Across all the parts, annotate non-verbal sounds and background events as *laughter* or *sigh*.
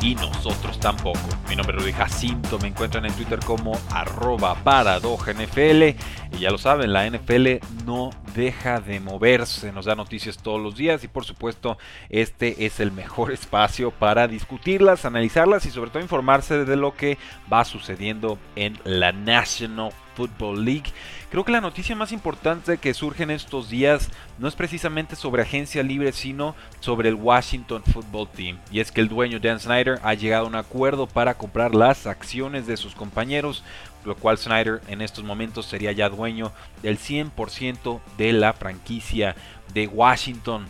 y nosotros tampoco. Mi nombre es Rudy Jacinto, me encuentran en Twitter como arroba NFL y ya lo saben, la NFL no deja de moverse, nos da noticias todos los días y por supuesto este es el mejor *laughs* espacio para discutirlas, analizarlas y sobre todo informarse de lo que va sucediendo en la National Football League. Creo que la noticia más importante que surge en estos días no es precisamente sobre agencia libre, sino sobre el Washington Football Team. Y es que el dueño Dan Snyder ha llegado a un acuerdo para comprar las acciones de sus compañeros, lo cual Snyder en estos momentos sería ya dueño del 100% de la franquicia de Washington.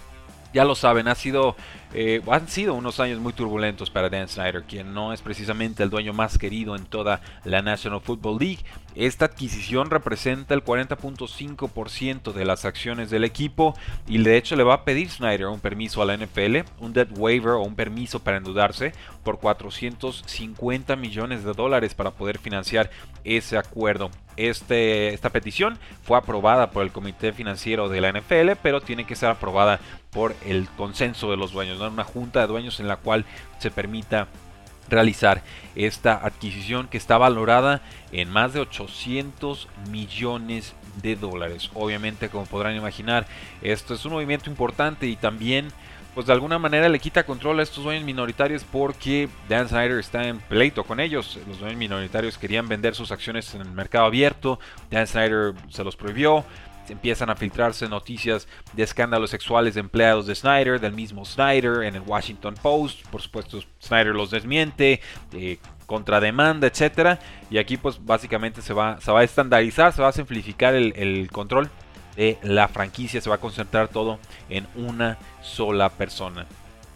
Ya lo saben, ha sido eh, han sido unos años muy turbulentos para Dan Snyder, quien no es precisamente el dueño más querido en toda la National Football League. Esta adquisición representa el 40.5% de las acciones del equipo y de hecho le va a pedir Snyder un permiso a la NFL, un debt waiver o un permiso para endeudarse por 450 millones de dólares para poder financiar ese acuerdo. Este, esta petición fue aprobada por el Comité Financiero de la NFL, pero tiene que ser aprobada por el consenso de los dueños una junta de dueños en la cual se permita realizar esta adquisición que está valorada en más de 800 millones de dólares. Obviamente, como podrán imaginar, esto es un movimiento importante y también pues de alguna manera le quita control a estos dueños minoritarios porque Dan Snyder está en pleito con ellos. Los dueños minoritarios querían vender sus acciones en el mercado abierto, Dan Snyder se los prohibió, empiezan a filtrarse noticias de escándalos sexuales de empleados de Snyder, del mismo Snyder, en el Washington Post. Por supuesto, Snyder los desmiente, eh, contrademanda, etcétera. Y aquí, pues básicamente se va, se va a estandarizar, se va a simplificar el, el control de la franquicia, se va a concentrar todo en una sola persona.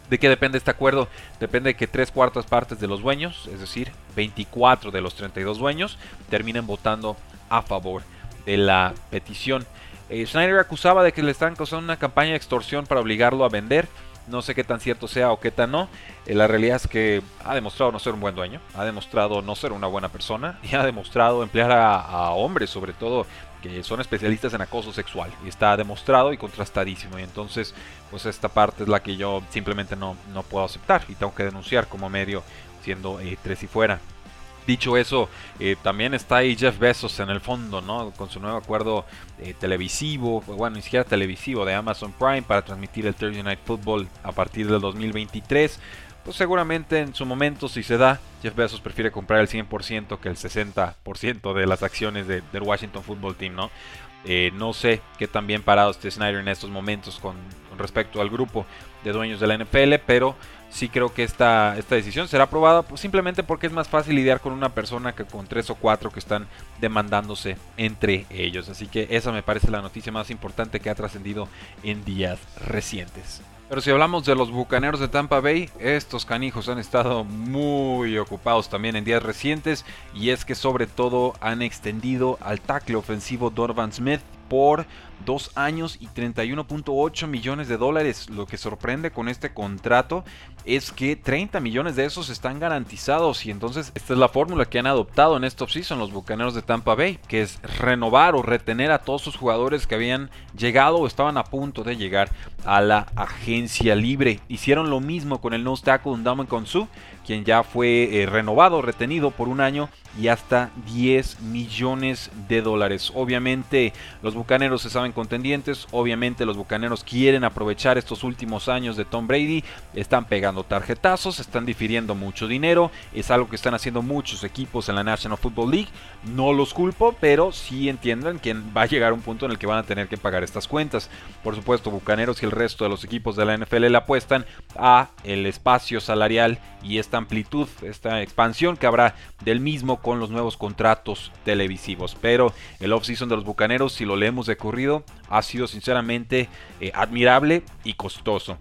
¿De qué depende este acuerdo? Depende de que tres cuartas partes de los dueños, es decir, 24 de los 32 dueños, terminen votando a favor de la petición. Eh, Schneider acusaba de que le están causando una campaña de extorsión para obligarlo a vender. No sé qué tan cierto sea o qué tan no. Eh, la realidad es que ha demostrado no ser un buen dueño, ha demostrado no ser una buena persona y ha demostrado emplear a, hombres, sobre todo, que son especialistas en acoso sexual. Y está demostrado y contrastadísimo. Y entonces, pues esta parte es la que yo simplemente no, no puedo aceptar y tengo que denunciar como medio siendo eh, tres y fuera. Dicho eso, eh, también está ahí Jeff Bezos en el fondo, ¿no? Con su nuevo acuerdo eh, televisivo, bueno, ni siquiera televisivo, de Amazon Prime para transmitir el Thursday Night Football a partir del 2023. Pues seguramente en su momento, si se da, Jeff Bezos prefiere comprar el 100% que el 60% de las acciones del Washington Football Team, ¿no? Eh, no sé qué tan bien parado esté Snyder en estos momentos con, con respecto al grupo de dueños de la NFL, pero sí creo que esta, esta decisión será aprobada pues, simplemente porque es más fácil lidiar con una persona que con tres o cuatro que están demandándose entre ellos. Así que esa me parece la noticia más importante que ha trascendido en días recientes. Pero si hablamos de los bucaneros de Tampa Bay, estos canijos han estado muy ocupados también en días recientes y es que sobre todo han extendido al tackle ofensivo Donovan Smith por dos años y 31.8 millones de dólares. Lo que sorprende con este contrato es que 30 millones de esos están garantizados y entonces esta es la fórmula que han adoptado en esta offseason los Bucaneros de Tampa Bay, que es renovar o retener a todos sus jugadores que habían llegado o estaban a punto de llegar a la agencia libre. Hicieron lo mismo con el nose tackle Ndamukong Su, quien ya fue eh, renovado, retenido por un año y hasta 10 millones de dólares. Obviamente los Bucaneros se saben contendientes, obviamente los Bucaneros quieren aprovechar estos últimos años de Tom Brady, están pegando tarjetazos, están difiriendo mucho dinero, es algo que están haciendo muchos equipos en la National Football League, no los culpo, pero sí entiendan que va a llegar un punto en el que van a tener que pagar estas cuentas. Por supuesto, Bucaneros y el resto de los equipos de la NFL le apuestan a el espacio salarial y amplitud, esta expansión que habrá del mismo con los nuevos contratos televisivos. Pero el offseason de los Bucaneros, si lo leemos de corrido, ha sido sinceramente eh, admirable y costoso.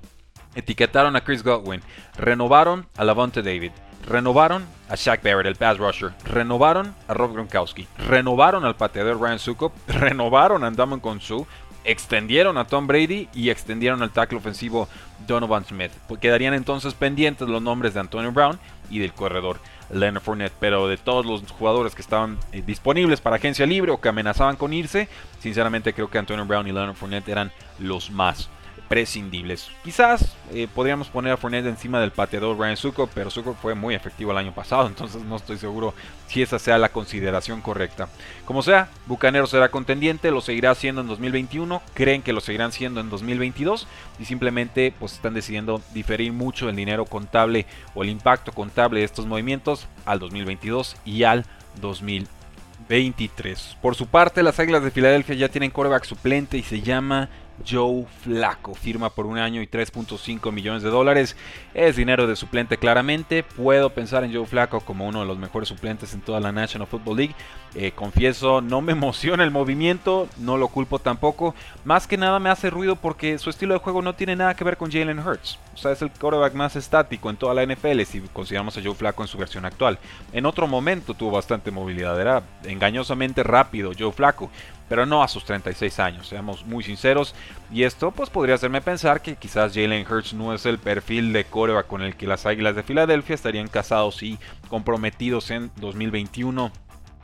Etiquetaron a Chris Godwin, renovaron a Lavonte David, renovaron a Shaq Barrett, el pass rusher, renovaron a Rob Gronkowski, renovaron al pateador Ryan Sukup, *laughs* renovaron a Andamon Konsu, extendieron a Tom Brady y extendieron al tackle ofensivo Donovan Smith. Quedarían entonces pendientes los nombres de Antonio Brown y del corredor Leonard Fournette. Pero de todos los jugadores que estaban eh, disponibles para agencia libre o que amenazaban con irse, sinceramente creo que Antonio Brown y Leonard Fournette eran los más prescindibles. Quizás eh, podríamos poner a Fournette encima del pateador Ryan Suco, pero Suco fue muy efectivo el año pasado, *laughs* entonces no estoy seguro si esa sea la consideración correcta. Como sea, Bucanero será contendiente, lo seguirá haciendo en 2021, creen que lo seguirán siendo en 2022 y simplemente pues están decidiendo diferir mucho el dinero contable o el impacto contable de estos movimientos al 2022 y al 2023. Por su parte, las Águilas de Filadelfia ya tienen coreback suplente y se llama Joe Flaco. Firma por un año y 3.5 millones de dólares. Es dinero de suplente claramente. Puedo pensar en Joe Flaco como uno de los mejores suplentes en toda la National Football League. Eh, confieso, no me *laughs* emociona el movimiento, no lo culpo tampoco. Más que nada me hace ruido porque su estilo de juego no tiene nada que ver con Jalen Hurts. O sea, es el quarterback más estático en toda la NFL si consideramos a Joe Flaco en su versión actual. En otro momento tuvo bastante movilidad, era engañosamente rápido Joe Flaco pero no a sus 36 años, seamos muy sinceros. Y esto pues podría hacerme pensar que quizás Jalen Hurts no es el perfil de coreback con el que las Águilas de Filadelfia estarían casados y comprometidos en 2021.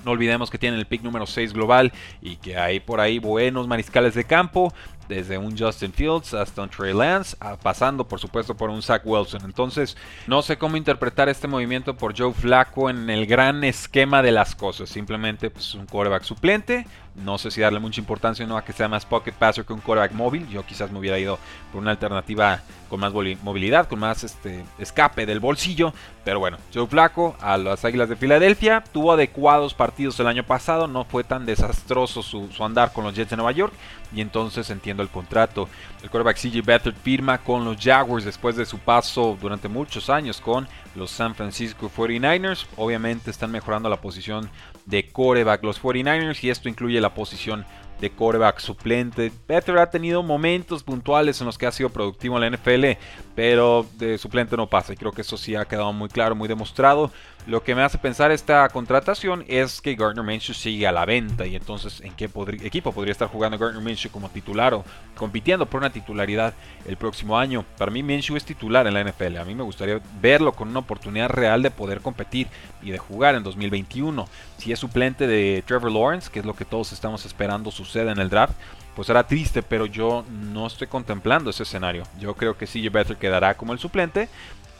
No olvidemos que tienen el pick número 6 global y que hay por ahí buenos mariscales de campo desde un Justin Fields hasta un Trey Lance, pasando por supuesto por un Zach Wilson. Entonces, no sé cómo interpretar este movimiento por Joe Flacco en el gran esquema de las cosas. Simplemente pues, un quarterback suplente. No sé si darle mucha importancia o no a que sea más pocket passer que un quarterback móvil. Yo quizás me hubiera ido por una alternativa con más movilidad, con más este, escape del bolsillo. Pero bueno, Joe Flacco a las Águilas de Filadelfia tuvo adecuados partidos el año pasado. No fue tan desastroso su, su andar con los Jets de Nueva York y entonces entiendo el contrato. El quarterback CJ Beathard firma con los Jaguars después de su paso durante muchos años con los San Francisco 49ers. Obviamente están mejorando la posición de quarterback los 49ers y esto incluye la posición de quarterback suplente. Beathard ha tenido momentos puntuales en los que ha sido productivo en la NFL, pero de suplente no pasa y creo que eso sí ha quedado muy claro, muy demostrado. Lo que me hace pensar esta contratación es que Gardner Minshew sigue a la venta y entonces en qué equipo podría estar jugando Gardner Minshew como titular o compitiendo por una titularidad el próximo año. Para mí Minshew es titular en la NFL. A mí me gustaría verlo con una oportunidad real de poder competir y de jugar en 2021. Si es suplente de Trevor Lawrence, que es lo que todos estamos esperando suceda en el draft, pues será triste, pero yo no estoy contemplando ese escenario. Yo creo que CJ Better quedará como el suplente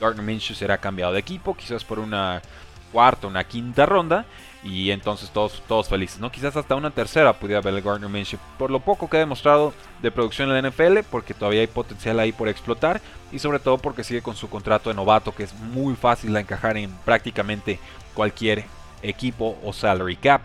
Gardner Minshew será cambiado de equipo, quizás por una cuarta, una quinta ronda. Y entonces todos, todos felices, ¿no? Quizás hasta una tercera pudiera ver el Gardner Minshew. Por lo poco que ha demostrado de producción en la NFL, porque todavía hay potencial ahí por explotar. Y sobre todo porque sigue con su contrato de novato, que es muy fácil de encajar en prácticamente cualquier equipo o salary cap.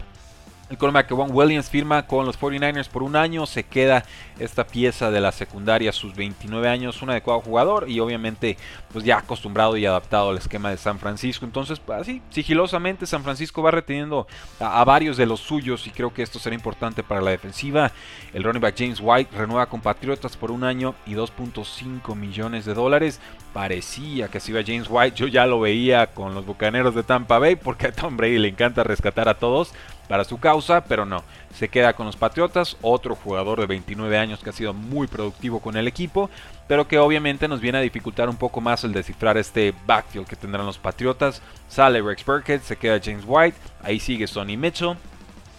El cornerback Juan Williams firma con los 49ers por un año. Se queda esta pieza de la secundaria sus 29 años, un adecuado jugador y obviamente pues ya acostumbrado y adaptado al esquema de San Francisco. Entonces, así, sigilosamente San Francisco va reteniendo a, varios de los suyos y creo que esto será importante para la defensiva. El running back James White renueva con Patriotas por un año y 2.5 millones de dólares. Parecía que se iba James White, yo ya lo veía con los Bucaneros de Tampa Bay porque a Tom Brady le encanta rescatar a todos para su causa, pero no, se queda con los Patriotas, otro jugador de 29 años que ha sido muy productivo con el equipo, pero que obviamente nos viene a dificultar un poco más el descifrar este backfield que tendrán los Patriotas. Sale Rex Burkhead, se queda James White, ahí sigue Sonny Mitchell,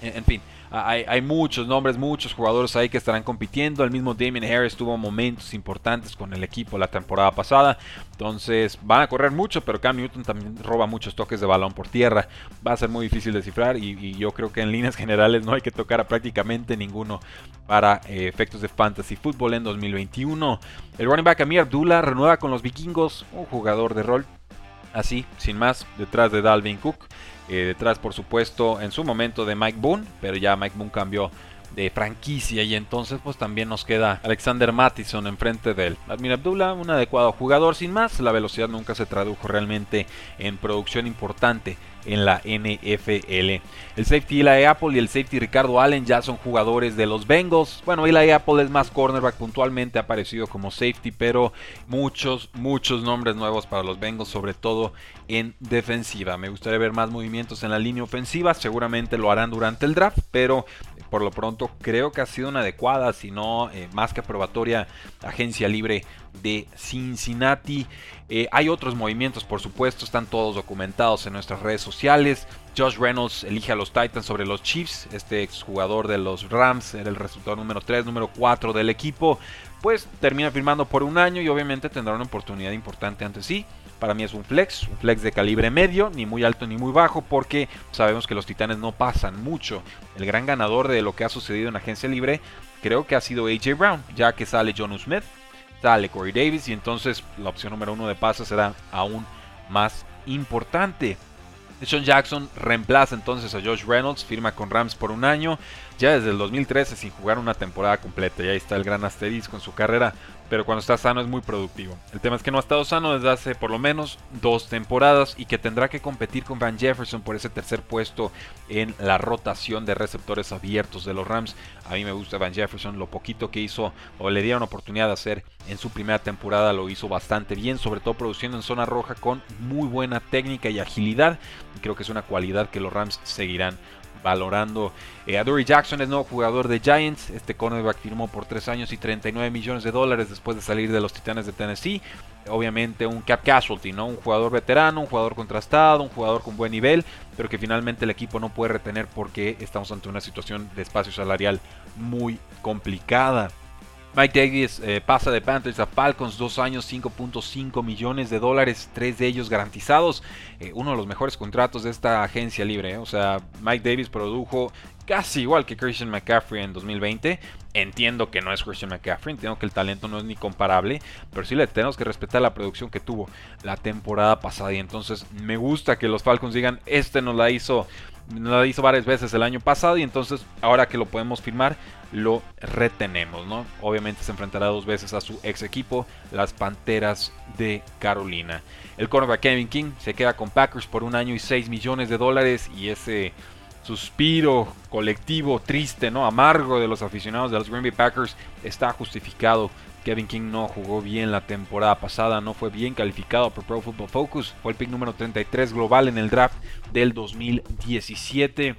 en fin. Hay, muchos nombres, muchos jugadores ahí que estarán compitiendo. El mismo Damien Harris tuvo momentos importantes con el equipo la temporada pasada. Entonces van a correr mucho, pero Cam Newton también roba muchos toques de balón por tierra. Va a ser muy difícil descifrar y, y yo creo que en líneas *laughs* generales no hay que tocar a prácticamente ninguno para eh, efectos de fantasy fútbol en 2021. El running back Amir Abdullah renueva con los vikingos, un jugador de rol así, sin más, detrás de Dalvin Cook. Eh, detrás, por supuesto, en su momento de Mike Boone, pero ya Mike Boone cambió de franquicia y entonces pues también nos queda Alexander Mattison enfrente de él. Admir Abdullah, un adecuado jugador sin más, la velocidad nunca se tradujo realmente en producción importante en la NFL. El safety Eli Apple y el safety Ricardo Allen ya son jugadores de los Bengals. Bueno, Eli Apple es más cornerback, puntualmente ha aparecido como safety, pero muchos, muchos nombres nuevos para los Bengals, sobre todo en defensiva. Me gustaría ver más movimientos en la línea ofensiva, seguramente lo harán durante el draft, pero por lo pronto creo que ha sido una adecuada, si no eh, más que aprobatoria, agencia libre de Cincinnati. Eh, hay otros movimientos, por supuesto, están todos documentados en nuestras redes sociales. Josh Reynolds elige a los Titans sobre los Chiefs. Este exjugador de los Rams era el resultado número 3, número 4 del equipo. Pues termina firmando por un año y obviamente tendrá una oportunidad importante ante sí. Para mí es un flex, un flex de calibre medio, ni muy alto ni muy bajo, porque sabemos que los Titanes no pasan mucho. El gran ganador de lo que ha sucedido en agencia libre creo que ha sido AJ Brown, ya que sale John Smith, sale Corey Davis y entonces la opción número uno de pases será aún más importante. Sean Jackson reemplaza entonces a Josh Reynolds, firma con Rams por un año, ya desde el 2013 sin jugar una temporada completa. Y ahí está el gran asterisco en su carrera pero cuando está sano es muy productivo. El tema es que no ha estado sano desde hace por lo menos dos temporadas y que tendrá que competir con Van Jefferson por ese tercer puesto en la rotación de receptores abiertos de los Rams. A mí me gusta Van Jefferson, lo poquito que hizo o le dieron oportunidad de hacer en su primera temporada lo hizo bastante bien, sobre todo produciendo en zona roja con muy buena técnica y agilidad. creo que es una cualidad que los Rams seguirán valorando. Eh, a Dory Jackson es nuevo jugador de Giants. Este cornerback firmó por 3 años y 39 millones de dólares después de salir de los Titanes de Tennessee. Obviamente un cap casualty, ¿no? Un jugador veterano, un jugador contrastado, un jugador con buen nivel, pero que finalmente el equipo no puede retener porque estamos ante una situación de espacio salarial muy complicada. Mike Davis eh, pasa de Panthers a Falcons, dos años, 5.5 millones de dólares, tres de ellos garantizados. Eh, uno de los mejores contratos de esta agencia libre. Eh. O sea, Mike Davis produjo casi igual que Christian McCaffrey en 2020. Entiendo que no es Christian McCaffrey, entiendo que el talento no es ni comparable, pero sí le tenemos que respetar la producción que tuvo la temporada pasada. Y entonces me gusta que los Falcons digan, este nos la hizo, la hizo varias veces el año pasado y entonces ahora que lo podemos firmar, lo retenemos, ¿no? Obviamente se enfrentará dos veces a su ex equipo, las Panteras de Carolina. El cornerback Kevin King se queda con Packers por un año y 6 millones de dólares y ese suspiro colectivo triste, ¿no? Amargo de los aficionados de los Green Bay Packers está justificado. Kevin King no jugó bien la temporada pasada, no fue bien calificado por Pro Football Focus, fue el pick número 33 global en el draft del 2017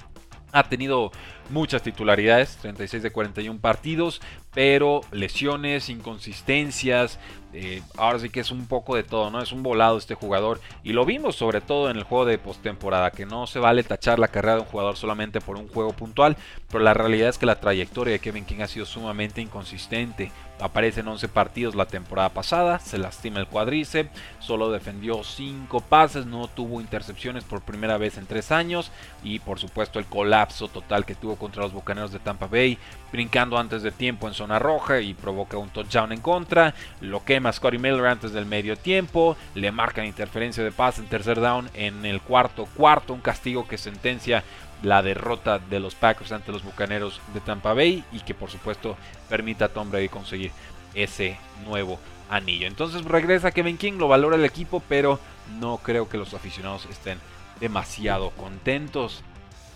ha tenido muchas titularidades, 36 de 41 partidos, pero lesiones, inconsistencias, eh, ahora sí que es un poco de todo, ¿no? Es un volado este jugador y lo vimos sobre todo en el juego de postemporada, que no se vale tachar la carrera de un jugador solamente por un juego puntual, pero la realidad es que la trayectoria de Kevin King ha sido sumamente inconsistente. Aparece en 11 partidos la temporada pasada, se lastima el cuadriceps, solo defendió 5 pases, no tuvo intercepciones por primera vez en 3 años y por supuesto el colapso total que tuvo contra los Bucaneros de Tampa Bay, brincando antes de tiempo en zona roja y provoca un touchdown en contra, lo quema Scotty Miller antes del medio tiempo, le marcan interferencia de pase en tercer down en el cuarto cuarto, un castigo que sentencia la derrota de los Packers ante los Bucaneros de Tampa Bay y que por supuesto permita a Tom Brady conseguir ese nuevo anillo. Entonces regresa Kevin King, lo valora el equipo, pero no creo que los aficionados estén demasiado contentos.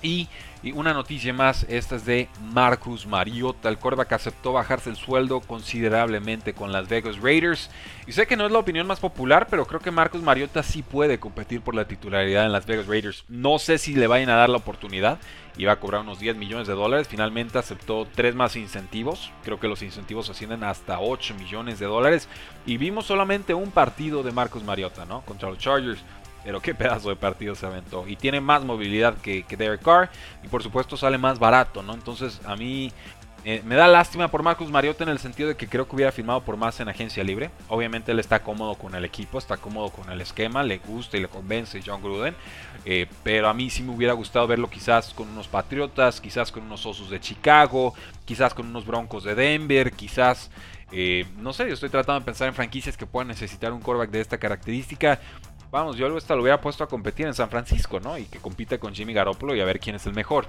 Y, una noticia más, esta es de Marcus Mariota. El quarterback aceptó bajarse el sueldo considerablemente con las Vegas Raiders. Y sé que no es la opinión más popular, pero creo que Marcus Mariota sí puede competir por la titularidad en las Vegas Raiders. No sé si le vayan a dar la oportunidad. Iba a cobrar unos 10 millones de dólares. Finalmente aceptó tres más incentivos. Creo que los incentivos ascienden hasta 8 millones de dólares. Y vimos solamente un partido de Marcus Mariota, ¿no? Contra los Chargers pero qué *laughs* pedazo de partido se aventó. Y tiene más movilidad que, Derek Carr. Y por supuesto sale más barato, ¿no? Entonces a mí eh, me da lástima por Marcus Mariota en el sentido de que creo que hubiera firmado por más en agencia libre. Obviamente él está cómodo con el equipo, está cómodo con el esquema, le gusta y le convence John Gruden. Eh, pero a mí sí me hubiera gustado verlo quizás con unos Patriotas, quizás con unos Osos de Chicago, quizás con unos Broncos de Denver, quizás... Eh, no sé, yo estoy tratando de pensar en franquicias que puedan necesitar un quarterback de esta característica. Vamos, yo esta lo hubiera puesto a competir en San Francisco, ¿no? Y que compita con Jimmy Garoppolo y a ver quién es el mejor.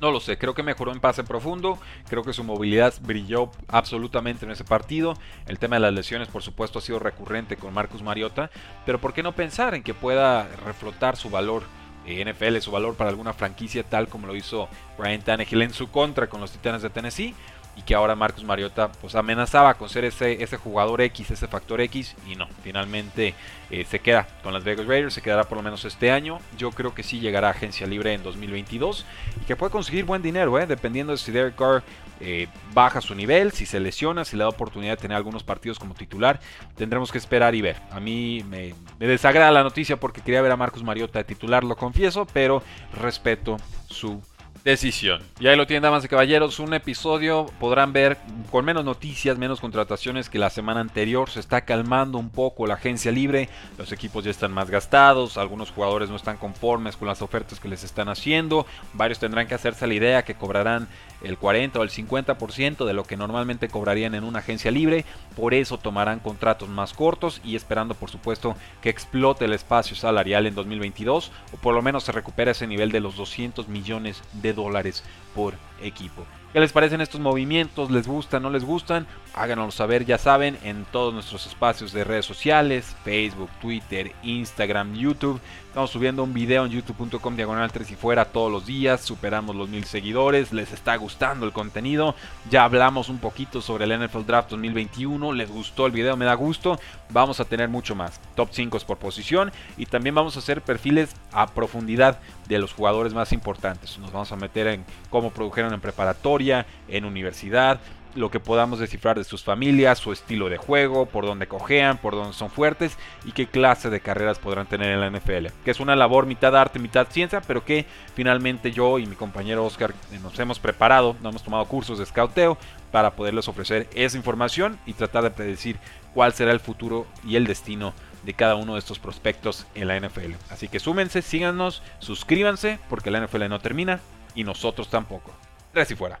No lo sé, creo que mejoró en pase profundo, creo que su movilidad brilló absolutamente en ese partido. El tema de las lesiones, por supuesto, ha sido recurrente con Marcus Mariota, pero ¿por qué no pensar en que pueda reflotar su valor NFL, su valor para alguna franquicia tal como lo hizo Brian Tannehill en su contra con los Titanes de Tennessee? Y que ahora Marcus Mariota pues amenazaba con ser ese, jugador X, ese factor X y no, finalmente eh, se queda con las Vegas Raiders, se quedará por lo menos este año, yo creo que sí llegará a agencia libre en 2022 y que puede conseguir buen dinero, eh, dependiendo de si Derek Carr eh, baja su nivel, si se lesiona, si le da oportunidad de tener algunos partidos como titular, tendremos que esperar y ver. A mí me, me desagrada la noticia porque quería ver a Marcus Mariota de titular, lo confieso, pero respeto su decisión. Y ahí lo tienen, damas y caballeros, un episodio, podrán ver con menos noticias, menos contrataciones que la semana anterior, se está calmando un poco la agencia libre, los equipos ya están más gastados, algunos jugadores no están conformes con las ofertas que les están haciendo, varios tendrán que hacerse la idea que cobrarán el 40 o el 50% de lo que normalmente cobrarían en una agencia libre, por eso tomarán contratos más cortos y esperando por supuesto que explote el espacio salarial en 2022 o por lo menos se recupere ese nivel de los 200 millones de dólares por equipo. ¿Qué les parecen estos movimientos? ¿Les gustan? ¿No les gustan? Háganoslo saber, ya saben, en todos nuestros espacios de redes sociales, Facebook, Twitter, Instagram, YouTube. Estamos subiendo un video en youtube.com diagonal 3 y fuera todos los días. Superamos los mil seguidores. Les está gustando el contenido. Ya hablamos un poquito sobre el NFL Draft 2021. Les gustó el video, me da gusto. Vamos a tener mucho más. Top 5 por posición. Y también vamos a hacer perfiles a profundidad de los jugadores más importantes. Nos vamos a meter en cómo produjeron en preparatoria, en universidad, lo que podamos descifrar de sus familias, su estilo de juego, por dónde cojean, por dónde son fuertes y qué clase de carreras podrán tener en la NFL. Que es una labor mitad arte, mitad ciencia, pero que finalmente yo y mi compañero Oscar nos hemos preparado, nos hemos tomado cursos de scouteo para poderles ofrecer esa información y tratar de predecir cuál será el futuro y el destino de cada uno de estos prospectos en la NFL. Así que súmense, síganos, suscríbanse porque la NFL no termina y nosotros tampoco. Tres y fuera.